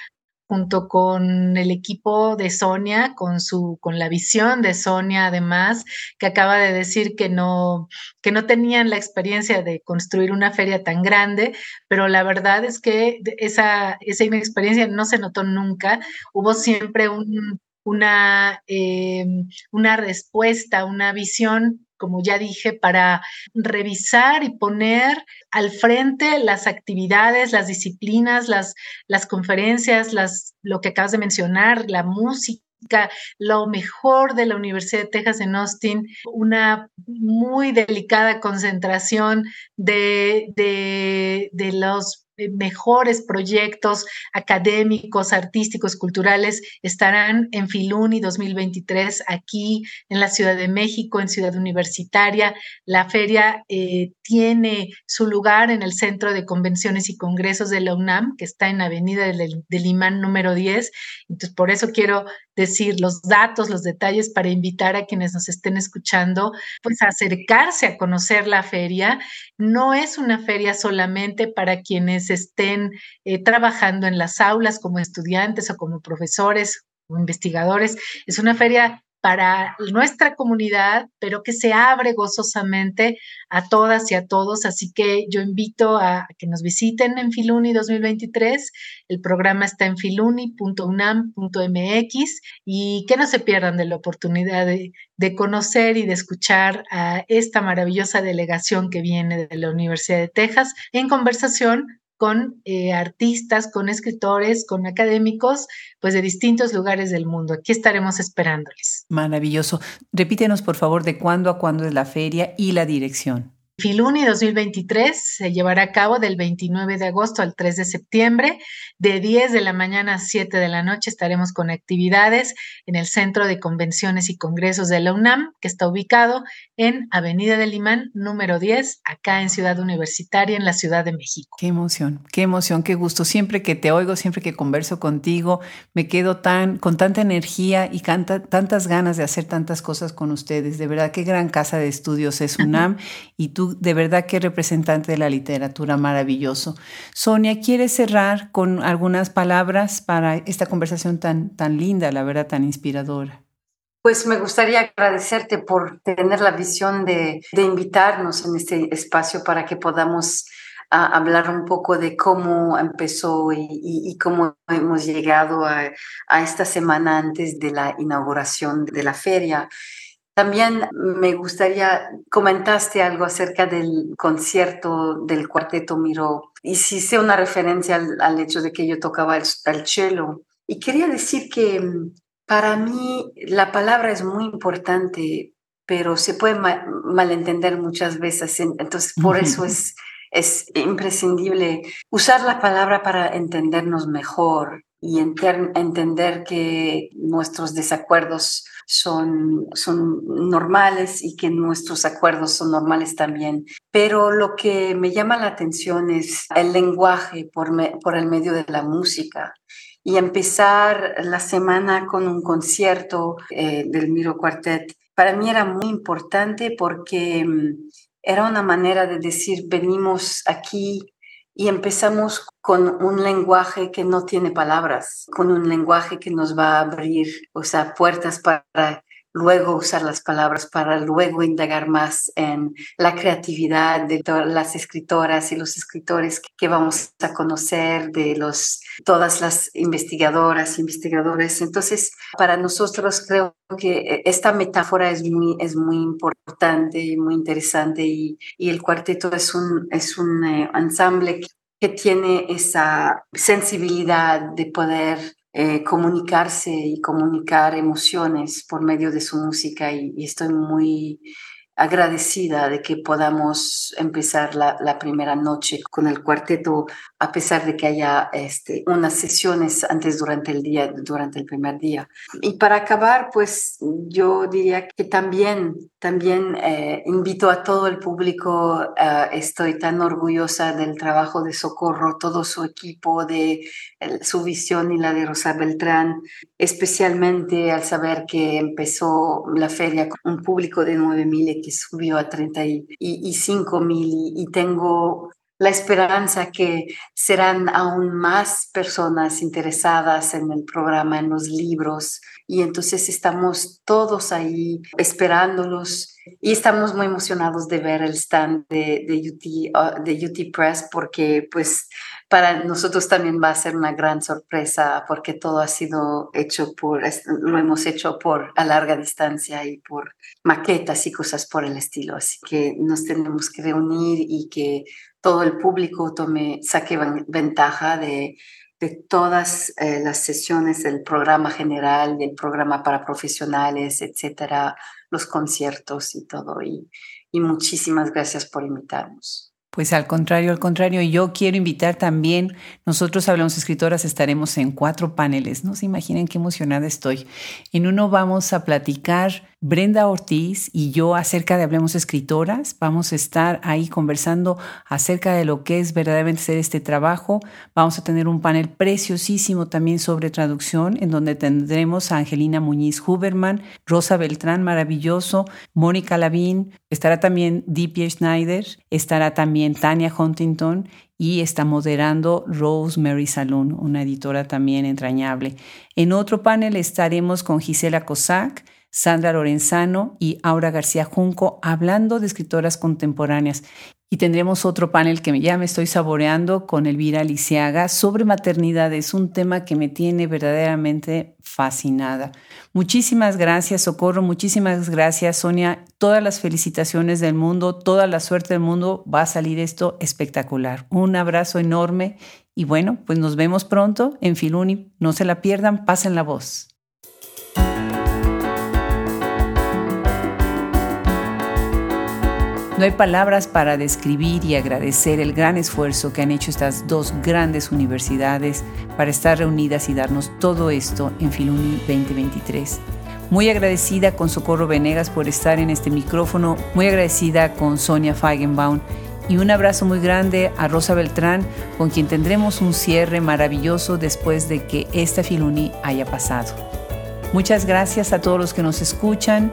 junto con el equipo de Sonia, con su, con la visión de Sonia, además, que acaba de decir que no, que no tenían la experiencia de construir una feria tan grande, pero la verdad es que esa, esa inexperiencia no se notó nunca. Hubo siempre un, una, eh, una respuesta, una visión como ya dije, para revisar y poner al frente las actividades, las disciplinas, las, las conferencias, las, lo que acabas de mencionar, la música lo mejor de la Universidad de Texas en Austin, una muy delicada concentración de, de, de los mejores proyectos académicos, artísticos, culturales estarán en Filuni 2023 aquí en la Ciudad de México, en Ciudad Universitaria. La feria eh, tiene su lugar en el Centro de Convenciones y Congresos de la UNAM, que está en Avenida del, Imán número 10. Entonces, por eso quiero decir los datos, los detalles para invitar a quienes nos estén escuchando, pues a acercarse a conocer la feria. No es una feria solamente para quienes estén eh, trabajando en las aulas como estudiantes o como profesores o investigadores. Es una feria para nuestra comunidad, pero que se abre gozosamente a todas y a todos. Así que yo invito a que nos visiten en Filuni 2023. El programa está en filuni.unam.mx y que no se pierdan de la oportunidad de, de conocer y de escuchar a esta maravillosa delegación que viene de la Universidad de Texas en conversación con eh, artistas, con escritores, con académicos, pues de distintos lugares del mundo. Aquí estaremos esperándoles. Maravilloso. Repítenos, por favor, de cuándo a cuándo es la feria y la dirección. Filuni 2023 se llevará a cabo del 29 de agosto al 3 de septiembre. De 10 de la mañana a 7 de la noche estaremos con actividades en el Centro de Convenciones y Congresos de la UNAM, que está ubicado en Avenida del Limán, número 10, acá en Ciudad Universitaria, en la Ciudad de México. Qué emoción, qué emoción, qué gusto. Siempre que te oigo, siempre que converso contigo, me quedo tan, con tanta energía y canta, tantas ganas de hacer tantas cosas con ustedes. De verdad, qué gran casa de estudios es UNAM y tú de verdad que representante de la literatura maravilloso. Sonia, ¿quieres cerrar con algunas palabras para esta conversación tan, tan linda, la verdad, tan inspiradora? Pues me gustaría agradecerte por tener la visión de, invitarnos en este espacio para que podamos ah, hablar un poco de cómo empezó y, cómo hemos llegado a, a, esta semana antes de la inauguración de la feria. También me gustaría, comentaste algo acerca del concierto del cuarteto Miro, y hice una referencia al, hecho de que yo tocaba el, cello. Y quería decir que mm, para mí la palabra es muy importante, pero se puede malentender muchas veces. Entonces, por eso es, es imprescindible usar la palabra para entendernos mejor y entender que nuestros desacuerdos son, son normales y que nuestros acuerdos son normales también. Pero lo que me llama la atención es el lenguaje por, por el medio de la música y empezar la semana con un concierto eh, del Miro Quartet. Para mí era muy importante porque mm, era una manera de decir, venimos aquí y empezamos con un lenguaje que no tiene palabras, con un lenguaje que nos va a abrir, o sea, puertas para luego usar las palabras para luego indagar más en la creatividad de todas las escritoras y los escritores que vamos a conocer, de los, todas las investigadoras, investigadores. Entonces, para nosotros creo que esta metáfora es muy, es muy importante y muy interesante y, y el cuarteto es un, es un eh, ensamble que tiene esa sensibilidad de poder eh, comunicarse y comunicar emociones por medio de su música y estoy muy agradecida de que podamos empezar la, la, primera noche con el cuarteto, a pesar de que haya este, unas sesiones antes durante el día, durante el primer día. Y para acabar, pues yo diría que también, también eh, invito a todo el público, uh, estoy tan orgullosa del trabajo de Socorro, todo su equipo, de su visión y la de Rosa Beltrán, especialmente al saber que empezó la feria con un público de 9.000 subió a 35 mil y, tengo la esperanza que serán aún más personas interesadas en el programa, en los libros, y entonces estamos todos ahí esperándolos y estamos muy emocionados de ver el stand de, de, UT, ah, de UT Press porque pues para nosotros también va a ser una gran sorpresa porque todo ha sido hecho por, lo hemos hecho por a larga distancia y por maquetas y cosas por el estilo. Así que nos tenemos que reunir y que todo el público tome, saque ventaja de, de todas eh, las sesiones del programa general, del programa para profesionales, etcétera, los conciertos y todo. Y, y muchísimas gracias por invitarnos. Pues al contrario, al contrario, yo quiero invitar también, nosotros Hablamos Escritoras estaremos en cuatro paneles, no se imaginen qué emocionada estoy. En uno vamos a platicar Brenda Ortiz y yo acerca de Hablemos Escritoras. Vamos a estar ahí conversando acerca de lo que es verdaderamente ser este trabajo. Vamos a tener un panel preciosísimo también sobre traducción, en donde tendremos a Angelina Muñiz Huberman, Rosa Beltrán, maravilloso, Mónica Lavín, estará también D.P. Schneider, estará también Tania Huntington y está moderando Rosemary Saloon, una editora también entrañable. En otro panel estaremos con Gisela Cossack, Sandra Lorenzano y Aura García Junco hablando de escritoras contemporáneas. Y tendremos otro panel que ya me estoy saboreando con Elvira Lisiaga sobre maternidad. Es un tema que me tiene verdaderamente fascinada. Muchísimas gracias, Socorro. Muchísimas gracias, Sonia. Todas las felicitaciones del mundo, toda la suerte del mundo. Va a salir esto espectacular. Un abrazo enorme. Y bueno, pues nos vemos pronto en Filuni. No se la pierdan, pasen la voz. No hay palabras para describir y agradecer el gran esfuerzo que han hecho estas dos grandes universidades para estar reunidas y darnos todo esto en Filuni 2023. Muy agradecida con Socorro Venegas por estar en este micrófono, muy agradecida con Sonia Feigenbaum y un abrazo muy grande a Rosa Beltrán, con quien tendremos un cierre maravilloso después de que esta Filuni haya pasado. Muchas gracias a todos los que nos escuchan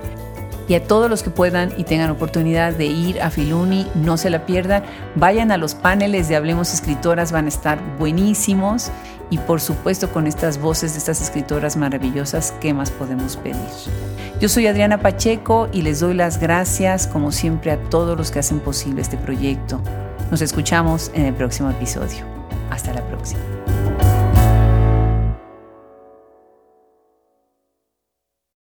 y a todos los que puedan y tengan oportunidad de ir a Filuni, no se la pierdan. Vayan a los paneles de Hablemos Escritoras, van a estar buenísimos y por supuesto con estas voces de estas escritoras maravillosas, ¿qué más podemos pedir? Yo soy Adriana Pacheco y les doy las gracias como siempre a todos los que hacen posible este proyecto. Nos escuchamos en el próximo episodio. Hasta la próxima.